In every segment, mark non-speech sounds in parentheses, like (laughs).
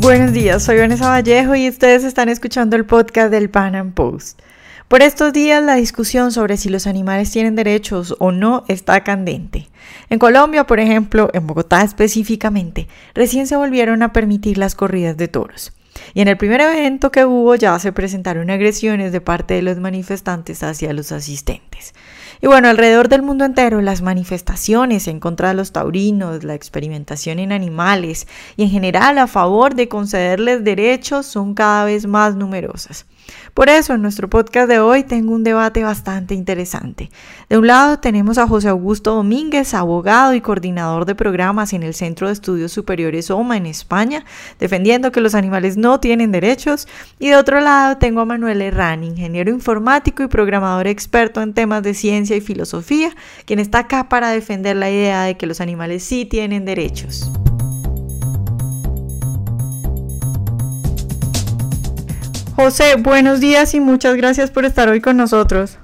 Buenos días, soy Vanessa Vallejo y ustedes están escuchando el podcast del Pan Am Post. Por estos días la discusión sobre si los animales tienen derechos o no está candente. En Colombia, por ejemplo, en Bogotá específicamente, recién se volvieron a permitir las corridas de toros. Y en el primer evento que hubo ya se presentaron agresiones de parte de los manifestantes hacia los asistentes. Y bueno, alrededor del mundo entero las manifestaciones en contra de los taurinos, la experimentación en animales y en general a favor de concederles derechos son cada vez más numerosas. Por eso en nuestro podcast de hoy tengo un debate bastante interesante. De un lado tenemos a José Augusto Domínguez, abogado y coordinador de programas en el Centro de Estudios Superiores OMA en España, defendiendo que los animales no tienen derechos. Y de otro lado tengo a Manuel Herrán, ingeniero informático y programador experto en temas de ciencia y filosofía, quien está acá para defender la idea de que los animales sí tienen derechos. José, buenos días y muchas gracias por estar hoy con nosotros.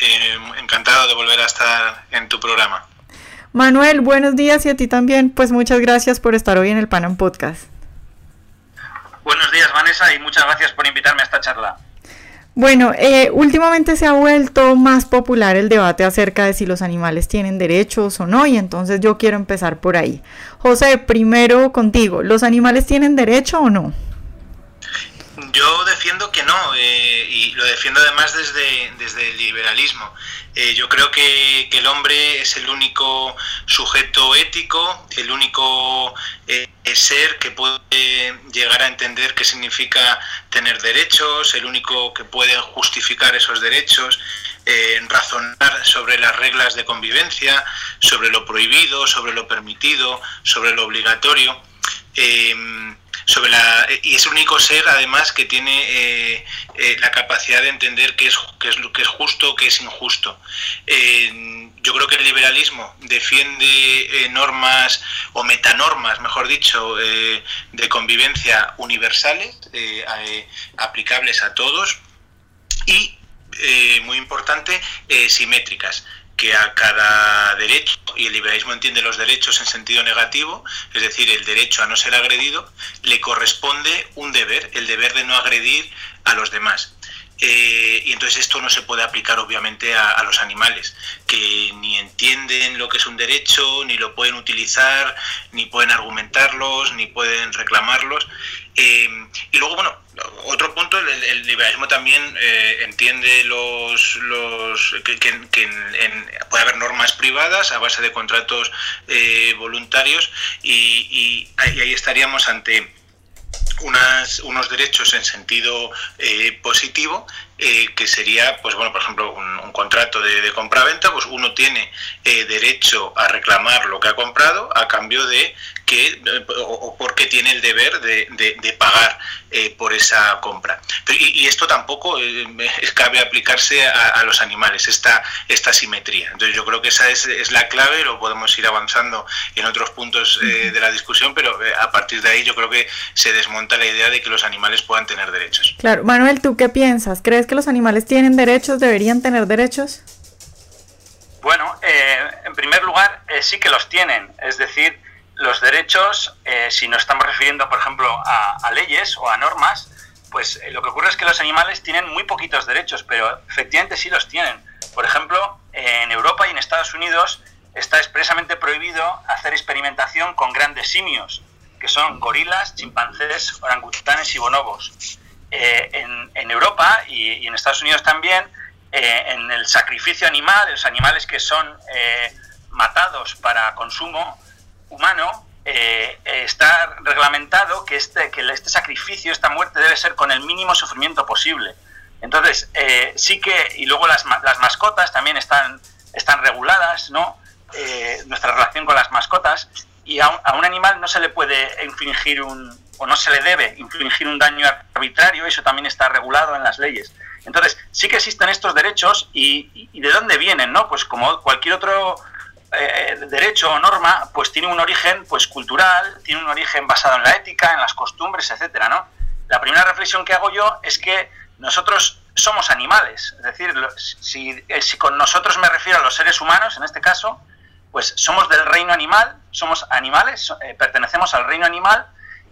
Eh, encantado de volver a estar en tu programa. Manuel, buenos días y a ti también, pues muchas gracias por estar hoy en el Panam Podcast. Buenos días, Vanessa, y muchas gracias por invitarme a esta charla. Bueno, eh, últimamente se ha vuelto más popular el debate acerca de si los animales tienen derechos o no, y entonces yo quiero empezar por ahí. José, primero contigo, ¿los animales tienen derecho o no? Yo defiendo que no, eh, y lo defiendo además desde, desde el liberalismo. Eh, yo creo que, el hombre es el único sujeto ético, el único eh, ser que puede llegar a entender qué significa tener derechos, el único que puede justificar esos derechos, razonar sobre las reglas de convivencia, sobre lo prohibido, sobre lo permitido, sobre lo obligatorio sobre la y es el único ser además que tiene eh, eh, la capacidad de entender qué es qué es que es justo qué es injusto. Yo creo que el liberalismo defiende eh, normas o metanormas mejor dicho de convivencia universales aplicables a todos y muy importante simétricas que a cada derecho, y el liberalismo entiende los derechos en sentido negativo, es decir, el derecho a no ser agredido, le corresponde un deber, el deber de no agredir a los demás. Eh, y entonces esto no se puede aplicar obviamente a, los animales, que ni entienden lo que es un derecho, ni lo pueden utilizar, ni pueden argumentarlos, ni pueden reclamarlos. Eh, y luego, bueno, otro punto, el, liberalismo también eh, entiende los, los que, puede haber normas privadas a base de contratos voluntarios y, ahí estaríamos ante unas, unos derechos en sentido eh, positivo que sería, pues bueno, por ejemplo, un, contrato de, de compraventa, pues uno tiene derecho a reclamar lo que ha comprado a cambio de que o, porque tiene el deber de, pagar eh, por esa compra. y, esto tampoco eh, (laughs) cabe aplicarse a, los animales, esta, esta simetría. Entonces yo creo que esa es, la clave, lo podemos ir avanzando en otros puntos eh, de la discusión, pero a partir de ahí yo creo que se desmonta la idea de que los animales puedan tener derechos. Claro, Manuel, ¿tú qué piensas? ¿Crees que los animales tienen derechos, deberían tener derechos? Bueno, en primer lugar, sí que los tienen, es decir, los derechos, eh, si nos estamos refiriendo, por ejemplo, a, leyes o a normas, pues eh, lo que ocurre es que los animales tienen muy poquitos derechos, pero efectivamente sí los tienen. Por ejemplo, en Europa y en Estados Unidos está expresamente prohibido hacer experimentación con grandes simios, que son gorilas, chimpancés, orangutanes y bonobos. Eh, en, Europa y, en Estados Unidos también, en el sacrificio animal, los animales que son matados para consumo, humano eh, está reglamentado que este, que este sacrificio, esta muerte debe ser con el mínimo sufrimiento posible. Entonces, eh, sí que, y luego las, las, mascotas también están, están reguladas, ¿no? Eh, nuestra relación con las mascotas, y a un, animal no se le puede infligir un, o no se le debe infligir un daño arbitrario, eso también está regulado en las leyes. Entonces, sí que existen estos derechos y, de dónde vienen, ¿no? Pues como cualquier otro eh, derecho o norma, pues tiene un origen pues cultural, tiene un origen basado en la ética, en las costumbres, etcétera, ¿no? La primera reflexión que hago yo es que nosotros somos animales, es decir, si, si con nosotros me refiero a los seres humanos, en este caso, pues somos del reino animal, somos animales, eh, pertenecemos al reino animal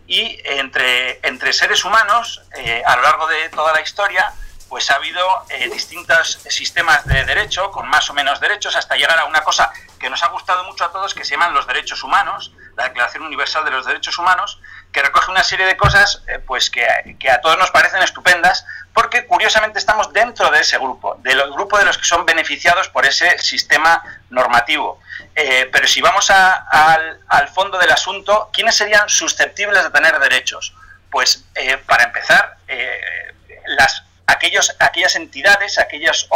y entre, entre seres humanos, eh, a lo largo de toda la historia, pues ha habido eh, distintos sistemas de derecho, con más o menos derechos, hasta llegar a una cosa que nos ha gustado mucho a todos, que se llaman los derechos humanos, la Declaración Universal de los Derechos Humanos, que recoge una serie de cosas eh, pues que, a todos nos parecen estupendas, porque curiosamente estamos dentro de ese grupo, del grupo de los que son beneficiados por ese sistema normativo. Eh, pero si vamos al, al, fondo del asunto, ¿quiénes serían susceptibles de tener derechos? Pues para empezar, las aquellos, aquellas entidades, aquellos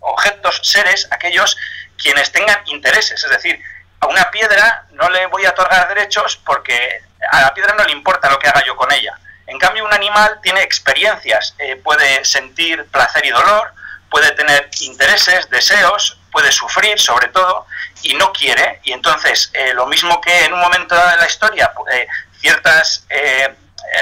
objetos, seres, aquellos quienes tengan intereses. Es decir, a una piedra no le voy a otorgar derechos porque a la piedra no le importa lo que haga yo con ella. En cambio, un animal tiene experiencias, eh, puede sentir placer y dolor, puede tener intereses, deseos, puede sufrir sobre todo y no quiere. Y entonces, eh, lo mismo que en un momento dado de la historia, eh, ciertas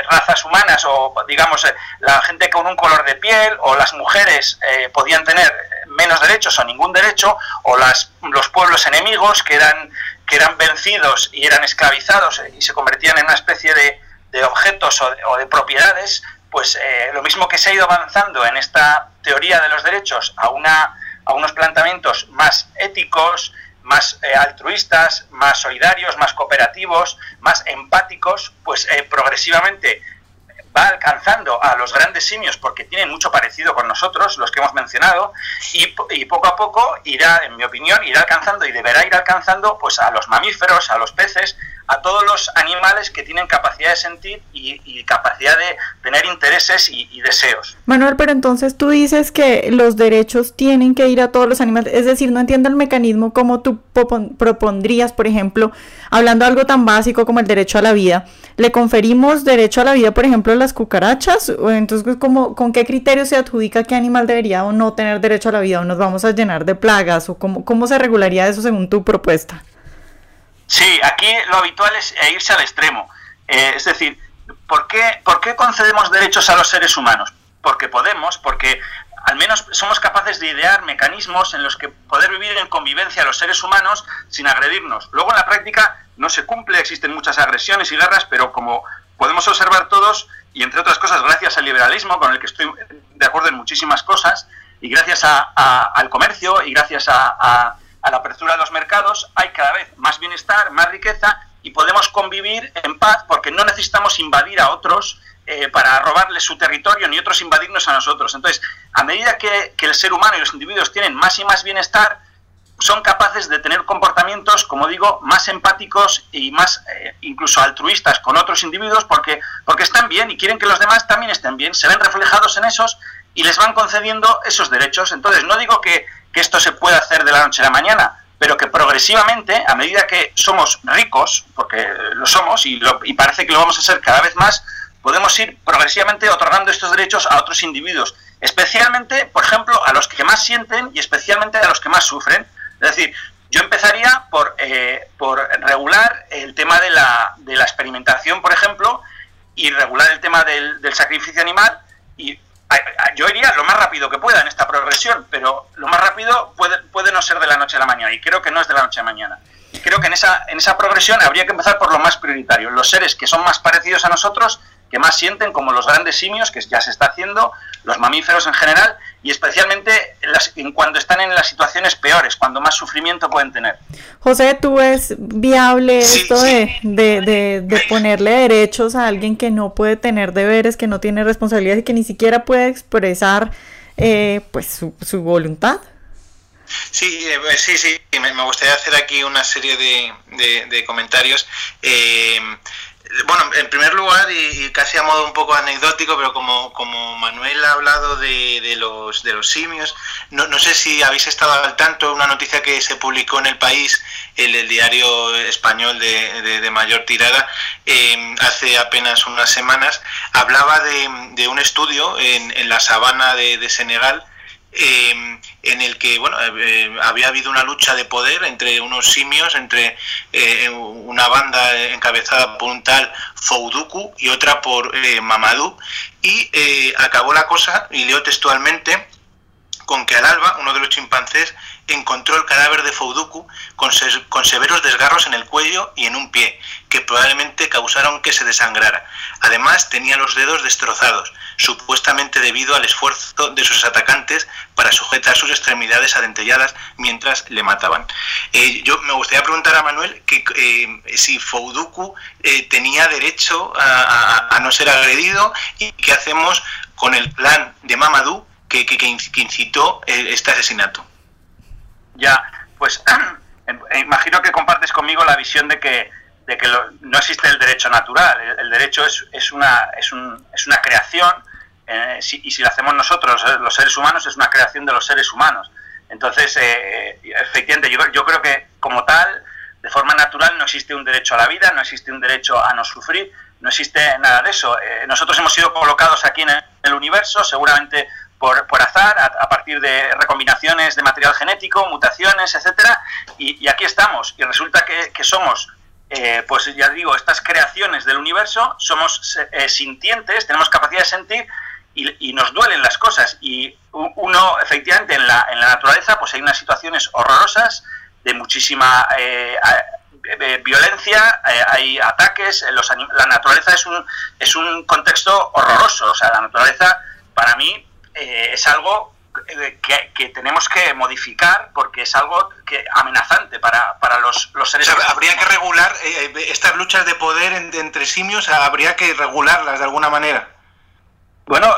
razas humanas o digamos la gente con un color de piel o las mujeres podían tener menos derechos o ningún derecho o las, los pueblos enemigos que eran, que eran vencidos y eran esclavizados y se convertían en una especie de, de objetos o de, propiedades, pues lo mismo que se ha ido avanzando en esta teoría de los derechos a, una, a unos planteamientos más éticos, más eh, altruistas, más solidarios, más cooperativos, más empáticos, pues eh, progresivamente va alcanzando a los grandes simios porque tienen mucho parecido con nosotros, los que hemos mencionado, y, y, poco a poco irá, en mi opinión, irá alcanzando y deberá ir alcanzando pues a los mamíferos, a los peces, a todos los animales que tienen capacidad de sentir y, capacidad de tener intereses y, deseos. Manuel, pero entonces tú dices que los derechos tienen que ir a todos los animales, es decir, no entiendo el mecanismo como tú propondrías, por ejemplo, hablando de algo tan básico como el derecho a la vida, ¿le conferimos derecho a la vida, por ejemplo, las cucarachas? Entonces, ¿cómo, ¿con qué criterio se adjudica qué animal debería o no tener derecho a la vida? ¿O nos vamos a llenar de plagas? ¿O cómo, cómo se regularía eso según tu propuesta? Sí, aquí lo habitual es irse al extremo. Eh, es decir, ¿por qué, ¿por qué concedemos derechos a los seres humanos? Porque podemos, porque al menos somos capaces de idear mecanismos en los que poder vivir en convivencia los seres humanos sin agredirnos. Luego en la práctica no se cumple, existen muchas agresiones y guerras, pero como podemos observar todos, y entre otras cosas gracias al liberalismo, con el que estoy de acuerdo en muchísimas cosas, y gracias al comercio, y gracias a a la apertura de los mercados hay cada vez más bienestar, más riqueza y podemos convivir en paz porque no necesitamos invadir a otros eh, para robarles su territorio ni otros invadirnos a nosotros. Entonces, a medida que, el ser humano y los individuos tienen más y más bienestar, son capaces de tener comportamientos, como digo, más empáticos y más eh, incluso altruistas con otros individuos porque, porque están bien y quieren que los demás también estén bien, se ven reflejados en esos y les van concediendo esos derechos. Entonces, no digo que que esto se puede hacer de la noche a la mañana, pero que progresivamente, a medida que somos ricos, porque lo somos y, parece que lo vamos a ser cada vez más, podemos ir progresivamente otorgando estos derechos a otros individuos, especialmente, por ejemplo, a los que más sienten y especialmente a los que más sufren. Es decir, yo empezaría por, eh, por regular el tema de la, de la, experimentación, por ejemplo, y regular el tema del, del sacrificio animal y yo iría lo más rápido que pueda en esta progresión, pero lo más rápido puede, puede no ser de la noche a la mañana, y creo que no es de la noche a la mañana. Creo que en esa, en esa progresión habría que empezar por lo más prioritario, los seres que son más parecidos a nosotros que más sienten, como los grandes simios, que ya se está haciendo, los mamíferos en general, y especialmente en cuando están en las situaciones peores, cuando más sufrimiento pueden tener. José, ¿tú ves viable esto De, de, de, ponerle derechos a alguien que no puede tener deberes, que no tiene responsabilidades y que ni siquiera puede expresar eh, pues su, su voluntad? Sí, eh, sí, sí, me, gustaría hacer aquí una serie de, de, comentarios. Eh, bueno, en primer lugar, y, casi a modo un poco anecdótico, pero como, como Manuel ha hablado de, de los, de los simios, no, no, sé si habéis estado al tanto, una noticia que se publicó en el país, el, el diario español de, de, mayor tirada, eh, hace apenas unas semanas, hablaba de, de un estudio en, en la sabana de, Senegal, eh, en el que bueno eh, había habido una lucha de poder entre unos simios, entre eh, una banda encabezada por un tal Fouduku y otra por Mamadou, y acabó la cosa, y leo textualmente, con que al alba uno de los chimpancés encontró el cadáver de Fouduku con, con, severos desgarros en el cuello y en un pie, que probablemente causaron que se desangrara. Además, tenía los dedos destrozados, supuestamente debido al esfuerzo de sus atacantes para sujetar sus extremidades adentelladas mientras le mataban. Eh, yo me gustaría preguntar a Manuel que, eh, si Fouduku eh, tenía derecho a, no ser agredido y qué hacemos con el plan de Mamadou que, que incitó este asesinato. Ya, pues (clears throat) imagino que compartes conmigo la visión de que, de que no existe el derecho natural. El, derecho es, es, una, es, un, es una creación eh, y si lo hacemos nosotros, eh, los seres humanos, es una creación de los seres humanos. Entonces, eh, efectivamente, yo creo que como tal, de forma natural, no existe un derecho a la vida, no existe un derecho a no sufrir, no existe nada de eso. nosotros hemos sido colocados aquí en el universo, seguramente por, por azar, a, partir de recombinaciones de material genético, mutaciones, etcétera, y, aquí estamos. Y resulta que, somos, eh, pues ya digo, estas creaciones del universo, somos eh, sintientes, tenemos capacidad de sentir y, nos duelen las cosas. Y uno, efectivamente, en la, en la naturaleza, pues hay unas situaciones horrorosas de muchísima eh, violencia, hay ataques, la naturaleza es un, es un contexto horroroso. O sea, la naturaleza, para mí, eh, es algo eh, que, tenemos que modificar porque es algo que amenazante para, para los, los seres humanos. Habría que regular eh, estas luchas de poder entre simios, habría que regularlas de alguna manera. Bueno,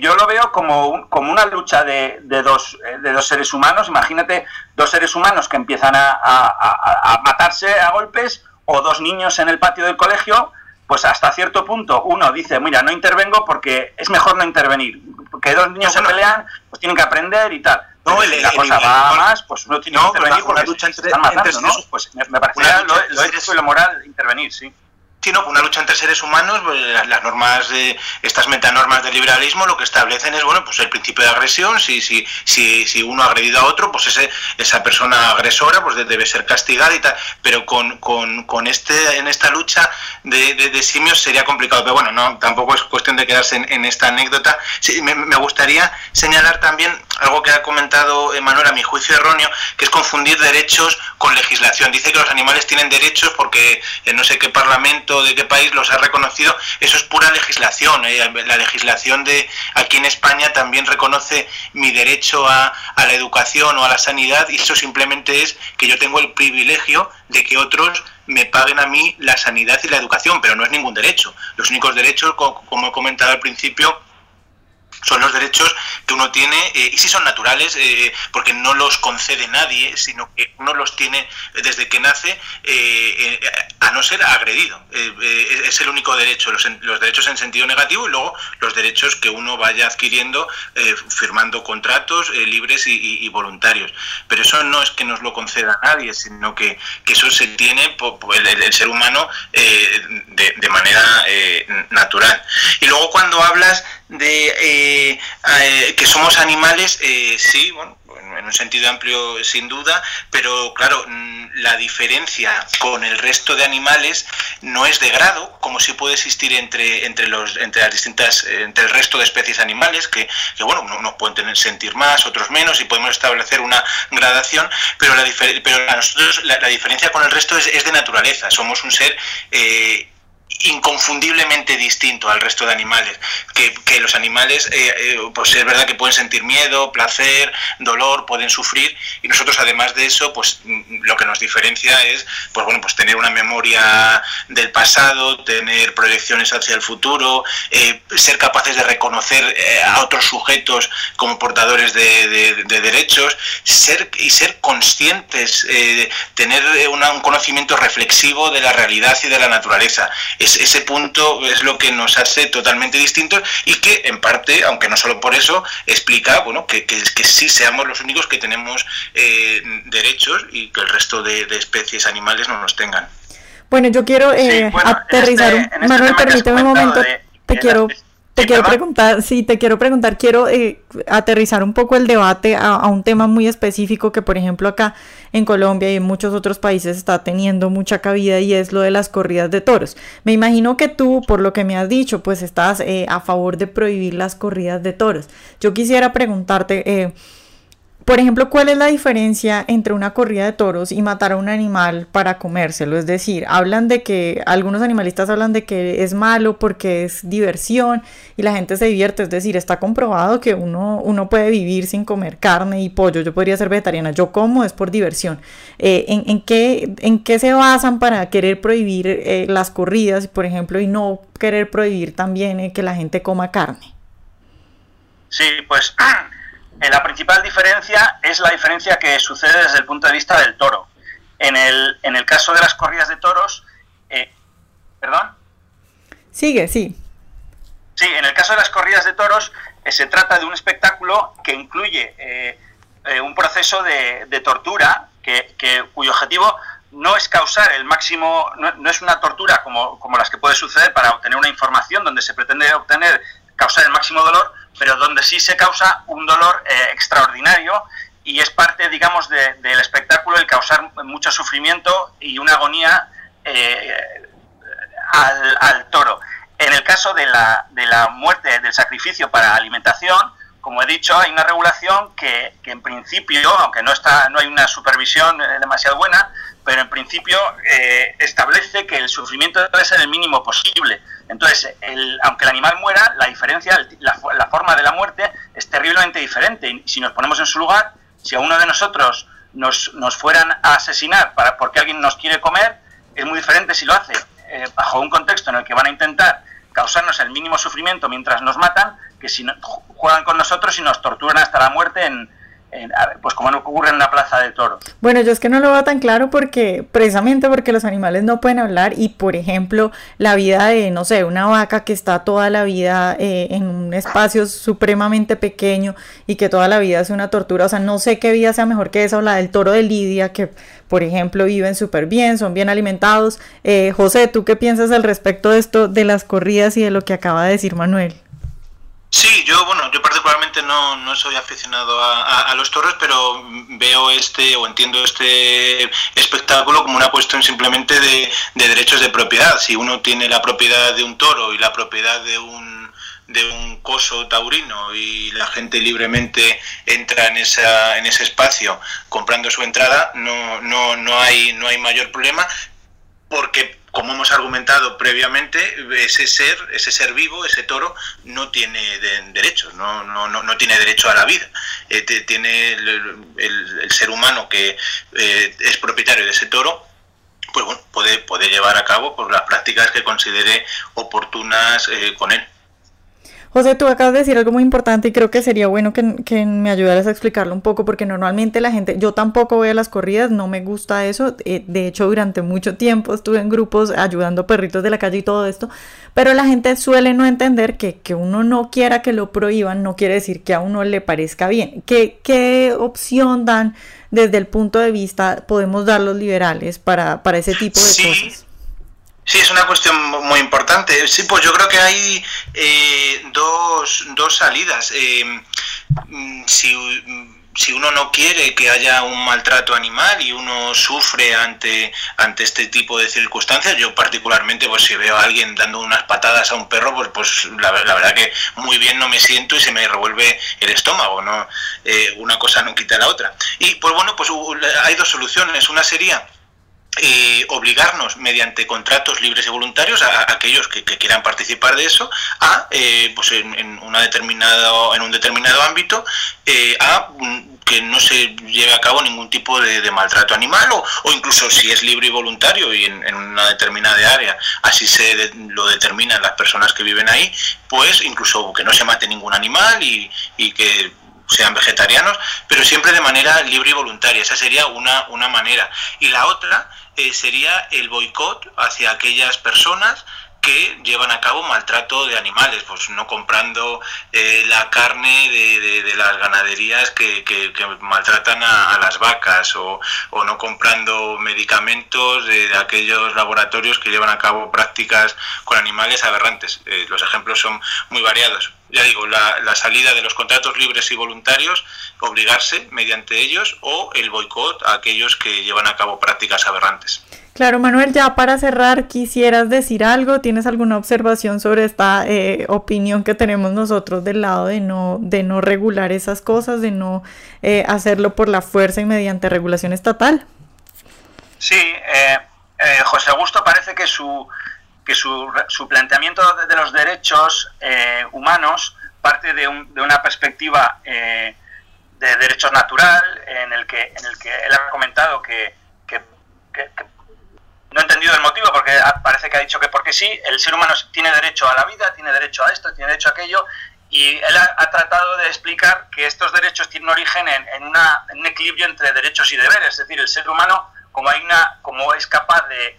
yo lo veo como, como una lucha de, de, dos, de dos seres humanos. Imagínate dos seres humanos que empiezan a, a matarse a golpes o dos niños en el patio del colegio pues hasta cierto punto uno dice, mira, no intervengo porque es mejor no intervenir. Porque dos niños se pelean, pues tienen que aprender y tal. No, el, la cosa va más, pues uno tiene que intervenir porque entre, están matando, ¿no? Pues me, me parecería lo, lo ético y lo moral intervenir, sí. Sí, no, una lucha entre seres humanos, pues, las, normas de estas metanormas del liberalismo lo que establecen es bueno, pues el principio de agresión, si si si, si uno ha agredido a otro, pues ese, esa persona agresora pues debe ser castigada y tal, pero con, con, con este en esta lucha de, de, simios sería complicado, pero bueno, no tampoco es cuestión de quedarse en, esta anécdota. Sí, me, gustaría señalar también algo que ha comentado Manuel a mi juicio erróneo, que es confundir derechos con legislación. Dice que los animales tienen derechos porque no sé qué parlamento de qué país los ha reconocido, eso es pura legislación. ¿eh? La legislación de aquí en España también reconoce mi derecho a, a la educación o a la sanidad y eso simplemente es que yo tengo el privilegio de que otros me paguen a mí la sanidad y la educación, pero no es ningún derecho. Los únicos derechos, como he comentado al principio, son los derechos que uno tiene eh, y si son naturales eh, porque no los concede nadie sino que uno los tiene desde que nace eh, a no ser agredido. Es el único derecho los, los, derechos en sentido negativo y luego los derechos que uno vaya adquiriendo firmando contratos libres y, voluntarios. Pero eso no es que nos lo conceda nadie sino que, que eso se tiene por, el, ser humano de, de, manera natural. Y luego cuando hablas de eh, eh, que somos animales, eh, sí, bueno, en un sentido amplio sin duda, pero claro, mm, la diferencia con el resto de animales no es de grado, como si puede existir entre, entre, los, entre las distintas, entre el resto de especies animales, que, que bueno, unos pueden tener, sentir más, otros menos, y podemos establecer una gradación, pero la, pero nosotros, la, diferencia con el resto es, es, de naturaleza, somos un ser eh, inconfundiblemente distinto al resto de animales. Que, los animales, eh, eh, pues es verdad que pueden sentir miedo, placer, dolor, pueden sufrir, y nosotros además de eso, pues mm, lo que nos diferencia es, pues bueno, pues tener una memoria del pasado, tener proyecciones hacia el futuro, eh, ser capaces de reconocer a otros sujetos como portadores de, derechos, ser y ser conscientes, tener un conocimiento reflexivo de la realidad y de la naturaleza ese punto es lo que nos hace totalmente distintos y que en parte, aunque no solo por eso, explica bueno que, que, sí seamos los únicos que tenemos eh, derechos y que el resto de, especies animales no los tengan. Bueno, yo quiero eh, aterrizar. Este, este Manuel, permíteme un momento. te quiero te quiero preguntar, sí, te quiero preguntar, quiero eh, aterrizar un poco el debate a, un tema muy específico que, por ejemplo, acá en Colombia y en muchos otros países está teniendo mucha cabida y es lo de las corridas de toros. Me imagino que tú, por lo que me has dicho, pues estás eh, a favor de prohibir las corridas de toros. Yo quisiera preguntarte, eh, por ejemplo, ¿cuál es la diferencia entre una corrida de toros y matar a un animal para comérselo? Es decir, hablan de que algunos animalistas hablan de que es malo porque es diversión y la gente se divierte, es decir, está comprobado que uno, uno puede vivir sin comer carne y pollo, yo podría ser vegetariana, yo como es por diversión. Eh, ¿en, qué, ¿En qué se basan para querer prohibir eh, las corridas, por ejemplo, y no querer prohibir también eh, que la gente coma carne? Sí, pues (clears throat) la principal diferencia es la diferencia que sucede desde el punto de vista del toro. En el, en el caso de las corridas de toros, eh, ¿perdón? Sigue, sí. Sí, en el caso de las corridas de toros eh, se trata de un espectáculo que incluye eh, un proceso de, tortura que, cuyo objetivo no es causar el máximo, no, no, es una tortura como, como las que puede suceder para obtener una información donde se pretende obtener, causar el máximo dolor, pero donde sí se causa un dolor eh, extraordinario y es parte, digamos, del espectáculo el causar mucho sufrimiento y una agonía eh, al, toro. En el caso de la, de la muerte, del sacrificio para alimentación, como he dicho, hay una regulación que, que, en principio, aunque no, está, no hay una supervisión eh, demasiado buena, pero en principio establece que el sufrimiento debe ser el mínimo posible. Entonces, aunque el animal muera, la diferencia, la, forma de la muerte es terriblemente diferente. Si nos ponemos en su lugar, si a uno de nosotros nos, fueran a asesinar para, porque alguien nos quiere comer, es muy diferente si lo hace eh, bajo un contexto en el que van a intentar causarnos el mínimo sufrimiento mientras nos matan, que si juegan con nosotros y nos torturan hasta la muerte en, pues como no ocurre en una plaza de toros. Bueno, yo es que no lo veo tan claro porque precisamente porque los animales no pueden hablar y por ejemplo la vida de, no sé, una vaca que está toda la vida eh, en un espacio supremamente pequeño y que toda la vida es una tortura, o sea, no sé qué vida sea mejor que esa o la del toro de Lidia que por ejemplo viven súper bien, son bien alimentados. Eh, José, ¿tú qué piensas al respecto de esto, de las corridas y de lo que acaba de decir Manuel? Sí, yo bueno, yo particularmente no, no soy aficionado a, los toros, pero veo este o entiendo este espectáculo como una cuestión simplemente de, derechos de propiedad. Si uno tiene la propiedad de un toro y la propiedad de un de un coso taurino y la gente libremente entra en esa en ese espacio comprando su entrada, no no no hay no hay mayor problema porque como hemos argumentado previamente, ese ser, ese ser vivo, ese toro, no tiene derechos, no, no, no, tiene derecho a la vida. Eh, tiene el, ser humano que eh, es propietario de ese toro, pues bueno, puede, puede llevar a cabo por las prácticas que considere oportunas eh, con él. José, tú acabas de decir algo muy importante y creo que sería bueno que, me ayudaras a explicarlo un poco porque normalmente la gente, yo tampoco voy a las corridas, no me gusta eso, eh, de hecho durante mucho tiempo estuve en grupos ayudando perritos de la calle y todo esto, pero la gente suele no entender que, que uno no quiera que lo prohíban, no quiere decir que a uno le parezca bien. ¿Qué, qué opción dan desde el punto de vista podemos dar los liberales para, para ese tipo de cosas? Sí, es una cuestión muy importante. Sí, pues yo creo que hay eh, dos, dos salidas. Eh, mm, si, si uno no quiere que haya un maltrato animal y uno sufre ante, ante este tipo de circunstancias, yo particularmente, pues si veo a alguien dando unas patadas a un perro, pues, pues la, verdad que muy bien no me siento y se me revuelve el estómago, ¿no? Eh, una cosa no quita la otra. Y pues bueno, pues hay dos soluciones. Una sería eh, obligarnos mediante contratos libres y voluntarios a, aquellos que, quieran participar de eso a eh, pues en, una determinado en un determinado ámbito eh, a mm, que no se lleve a cabo ningún tipo de, maltrato animal o, incluso si es libre y voluntario y en, una determinada área así se lo determinan las personas que viven ahí pues incluso que no se mate ningún animal y, y que sean vegetarianos, pero siempre de manera libre y voluntaria. Esa sería una, una manera. Y la otra eh, sería el boicot hacia aquellas personas que llevan a cabo maltrato de animales, pues no comprando eh, la carne de, las ganaderías que, maltratan a, las vacas o, no comprando medicamentos de, aquellos laboratorios que llevan a cabo prácticas con animales aberrantes. Eh, los ejemplos son muy variados. Ya digo, la, la, salida de los contratos libres y voluntarios, obligarse mediante ellos o el boicot a aquellos que llevan a cabo prácticas aberrantes. Claro, Manuel, ya para cerrar, quisieras decir algo, ¿tienes alguna observación sobre esta eh, opinión que tenemos nosotros del lado de no, de no regular esas cosas, de no eh, hacerlo por la fuerza y mediante regulación estatal? Sí, eh, José Augusto parece que su, que su, su planteamiento de, los derechos humanos parte de, de, una perspectiva de derechos natural en el que, en el que él ha comentado que, que no he entendido el motivo porque parece que ha dicho que porque sí, el ser humano tiene derecho a la vida, tiene derecho a esto, tiene derecho a aquello, y él ha, tratado de explicar que estos derechos tienen origen en, una, un equilibrio entre derechos y deberes, es decir, el ser humano, como, hay una, como es capaz de,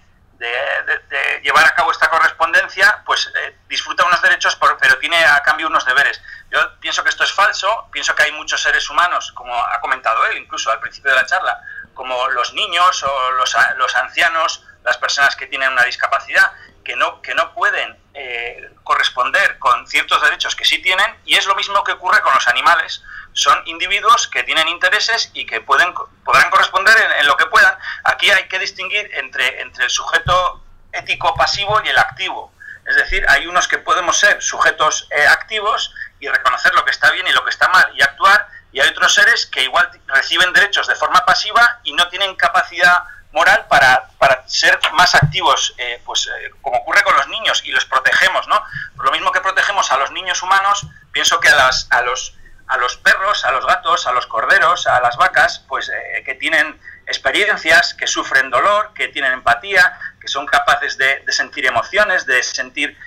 llevar a cabo esta correspondencia, pues eh, disfruta unos derechos, pero tiene a cambio unos deberes. Yo pienso que esto es falso, pienso que hay muchos seres humanos, como ha comentado él incluso al principio de la charla, como los niños o los, los ancianos, las personas que tienen una discapacidad, que no, que no pueden eh, corresponder con ciertos derechos que sí tienen, y es lo mismo que ocurre con los animales. Son individuos que tienen intereses y que pueden, podrán corresponder en, lo que puedan. Aquí hay que distinguir entre, entre el sujeto ético pasivo y el activo. Es decir, hay unos que podemos ser sujetos eh, activos y reconocer lo que está bien y lo que está mal y actuar, y hay otros seres que igual reciben derechos de forma pasiva y no tienen capacidad moral para, para ser más activos, eh, pues eh, como ocurre con los niños y los protegemos, ¿no? Por lo mismo que protegemos a los niños humanos, pienso que a, las, a, los, a los perros, a los gatos, a los corderos, a las vacas, pues que tienen experiencias, que sufren dolor, que tienen empatía, que son capaces de, de sentir emociones, de sentir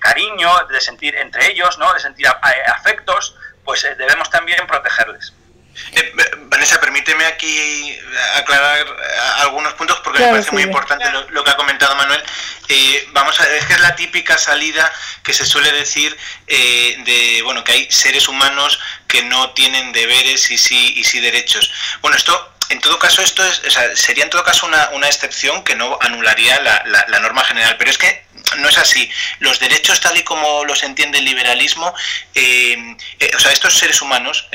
cariño, de sentir entre ellos, ¿no? De sentir afectos, pues debemos también protegerles. Eh, Vanessa, permíteme aquí aclarar eh, algunos puntos porque me parece muy importante lo, que ha comentado Manuel. Eh, vamos a es que es la típica salida que se suele decir de bueno que hay seres humanos que no tienen deberes y sí y sí derechos. Bueno, esto en todo caso esto es, sería en todo caso una, una excepción que no anularía la, la, norma general, pero es que no es así. Los derechos tal y como los entiende el liberalismo, o sea, estos seres humanos,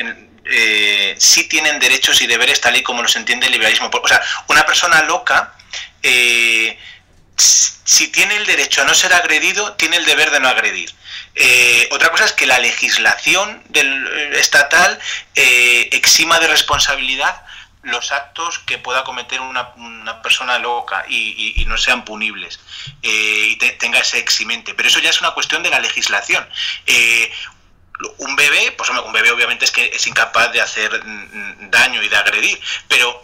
eh, sí tienen derechos y deberes tal y como los entiende el liberalismo. O sea, una persona loca, eh, si tiene el derecho a no ser agredido, tiene el deber de no agredir. Eh, otra cosa es que la legislación del, eh, estatal exima de responsabilidad los actos que pueda cometer una, persona loca y, no sean punibles y tenga ese eximente. Pero eso ya es una cuestión de la legislación un bebé, pues un bebé obviamente es que es incapaz de hacer mm, daño y de agredir, pero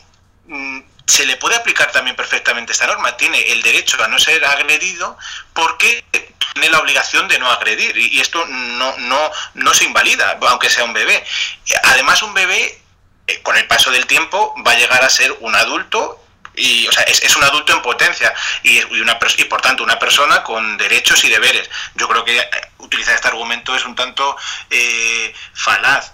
mm, se le puede aplicar también perfectamente esta norma. Tiene el derecho a no ser agredido porque tiene la obligación de no agredir y esto no, no, no se invalida, aunque sea un bebé. Además, un bebé, eh, con el paso del tiempo, va a llegar a ser un adulto y o sea, es, un adulto en potencia y, una, y por tanto una persona con derechos y deberes. Yo creo que eh, utilizar este argumento es un tanto eh, falaz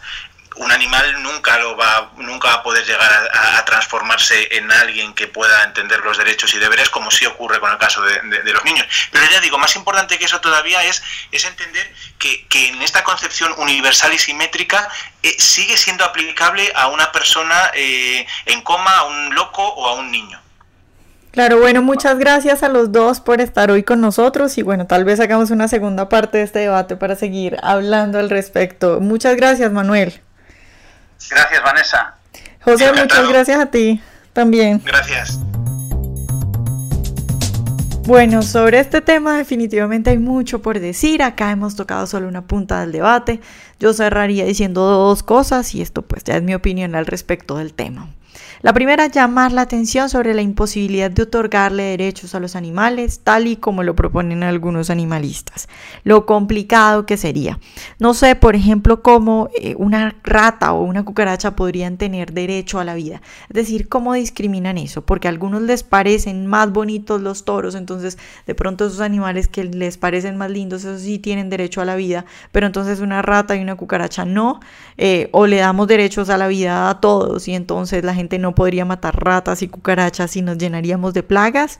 un animal nunca lo va nunca va a poder llegar a, transformarse en alguien que pueda entender los derechos y deberes como sí ocurre con el caso de, los niños pero ya digo más importante que eso todavía es es entender que, en esta concepción universal y simétrica eh, sigue siendo aplicable a una persona eh, en coma a un loco o a un niño Claro, bueno, muchas gracias a los dos por estar hoy con nosotros y bueno, tal vez hagamos una segunda parte de este debate para seguir hablando al respecto. Muchas gracias, Manuel. Gracias, Vanessa. José, muchas gracias a ti también. Gracias. Bueno, sobre este tema definitivamente hay mucho por decir. Acá hemos tocado solo una punta del debate. Yo cerraría diciendo dos cosas y esto pues ya es mi opinión al respecto del tema. La primera, llamar la atención sobre la imposibilidad de otorgarle derechos a los animales, tal y como lo proponen algunos animalistas. Lo complicado que sería. No sé, por ejemplo, cómo eh, una rata o una cucaracha podrían tener derecho a la vida. Es decir, cómo discriminan eso, porque a algunos les parecen más bonitos los toros, entonces de pronto esos animales que les parecen más lindos, esos sí tienen derecho a la vida, pero entonces una rata y una cucaracha no, eh, o le damos derechos a la vida a todos y entonces la gente no podría matar ratas y cucarachas y nos llenaríamos de plagas.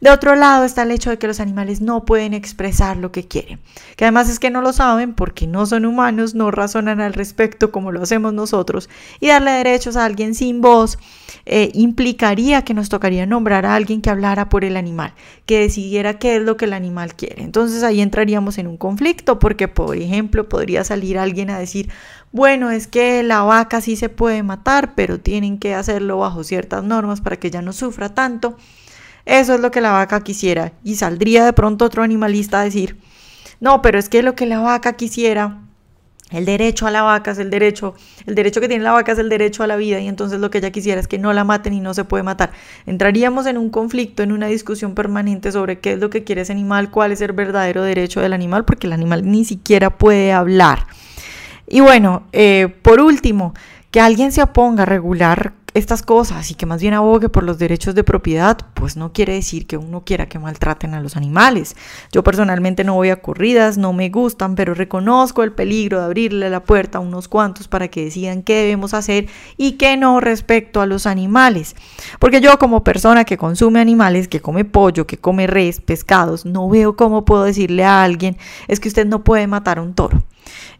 De otro lado está el hecho de que los animales no pueden expresar lo que quieren, que además es que no lo saben porque no son humanos, no razonan al respecto como lo hacemos nosotros, y darle derechos a alguien sin voz eh, implicaría que nos tocaría nombrar a alguien que hablara por el animal, que decidiera qué es lo que el animal quiere. Entonces ahí entraríamos en un conflicto porque, por ejemplo, podría salir alguien a decir, bueno, es que la vaca sí se puede matar, pero tienen que hacerlo bajo ciertas normas para que ya no sufra tanto. Eso es lo que la vaca quisiera. Y saldría de pronto otro animalista a decir, no, pero es que lo que la vaca quisiera, el derecho a la vaca es el derecho, el derecho que tiene la vaca es el derecho a la vida y entonces lo que ella quisiera es que no la maten y no se puede matar. Entraríamos en un conflicto, en una discusión permanente sobre qué es lo que quiere ese animal, cuál es el verdadero derecho del animal, porque el animal ni siquiera puede hablar. Y bueno, eh, por último, que alguien se oponga a regular estas cosas y que más bien abogue por los derechos de propiedad, pues no quiere decir que uno quiera que maltraten a los animales. Yo personalmente no voy a corridas, no me gustan, pero reconozco el peligro de abrirle la puerta a unos cuantos para que decidan qué debemos hacer y qué no respecto a los animales. Porque yo como persona que consume animales, que come pollo, que come res, pescados, no veo cómo puedo decirle a alguien es que usted no puede matar a un toro.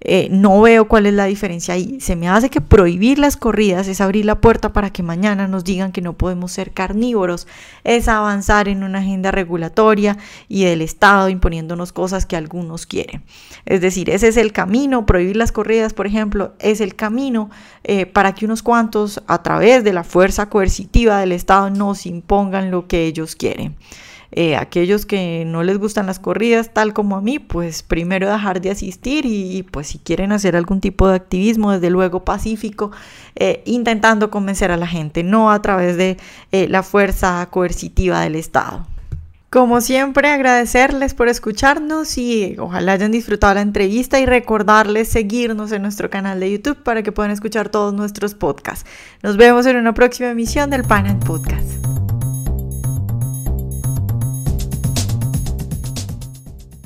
Eh, no veo cuál es la diferencia ahí. Se me hace que prohibir las corridas es abrir la puerta para que mañana nos digan que no podemos ser carnívoros, es avanzar en una agenda regulatoria y del Estado imponiéndonos cosas que algunos quieren. Es decir, ese es el camino, prohibir las corridas, por ejemplo, es el camino eh, para que unos cuantos a través de la fuerza coercitiva del Estado nos impongan lo que ellos quieren. Eh, aquellos que no les gustan las corridas, tal como a mí, pues primero dejar de asistir y, pues si quieren hacer algún tipo de activismo, desde luego pacífico, eh, intentando convencer a la gente, no a través de eh, la fuerza coercitiva del Estado. Como siempre, agradecerles por escucharnos y ojalá hayan disfrutado la entrevista y recordarles seguirnos en nuestro canal de YouTube para que puedan escuchar todos nuestros podcasts. Nos vemos en una próxima emisión del Pan Podcast.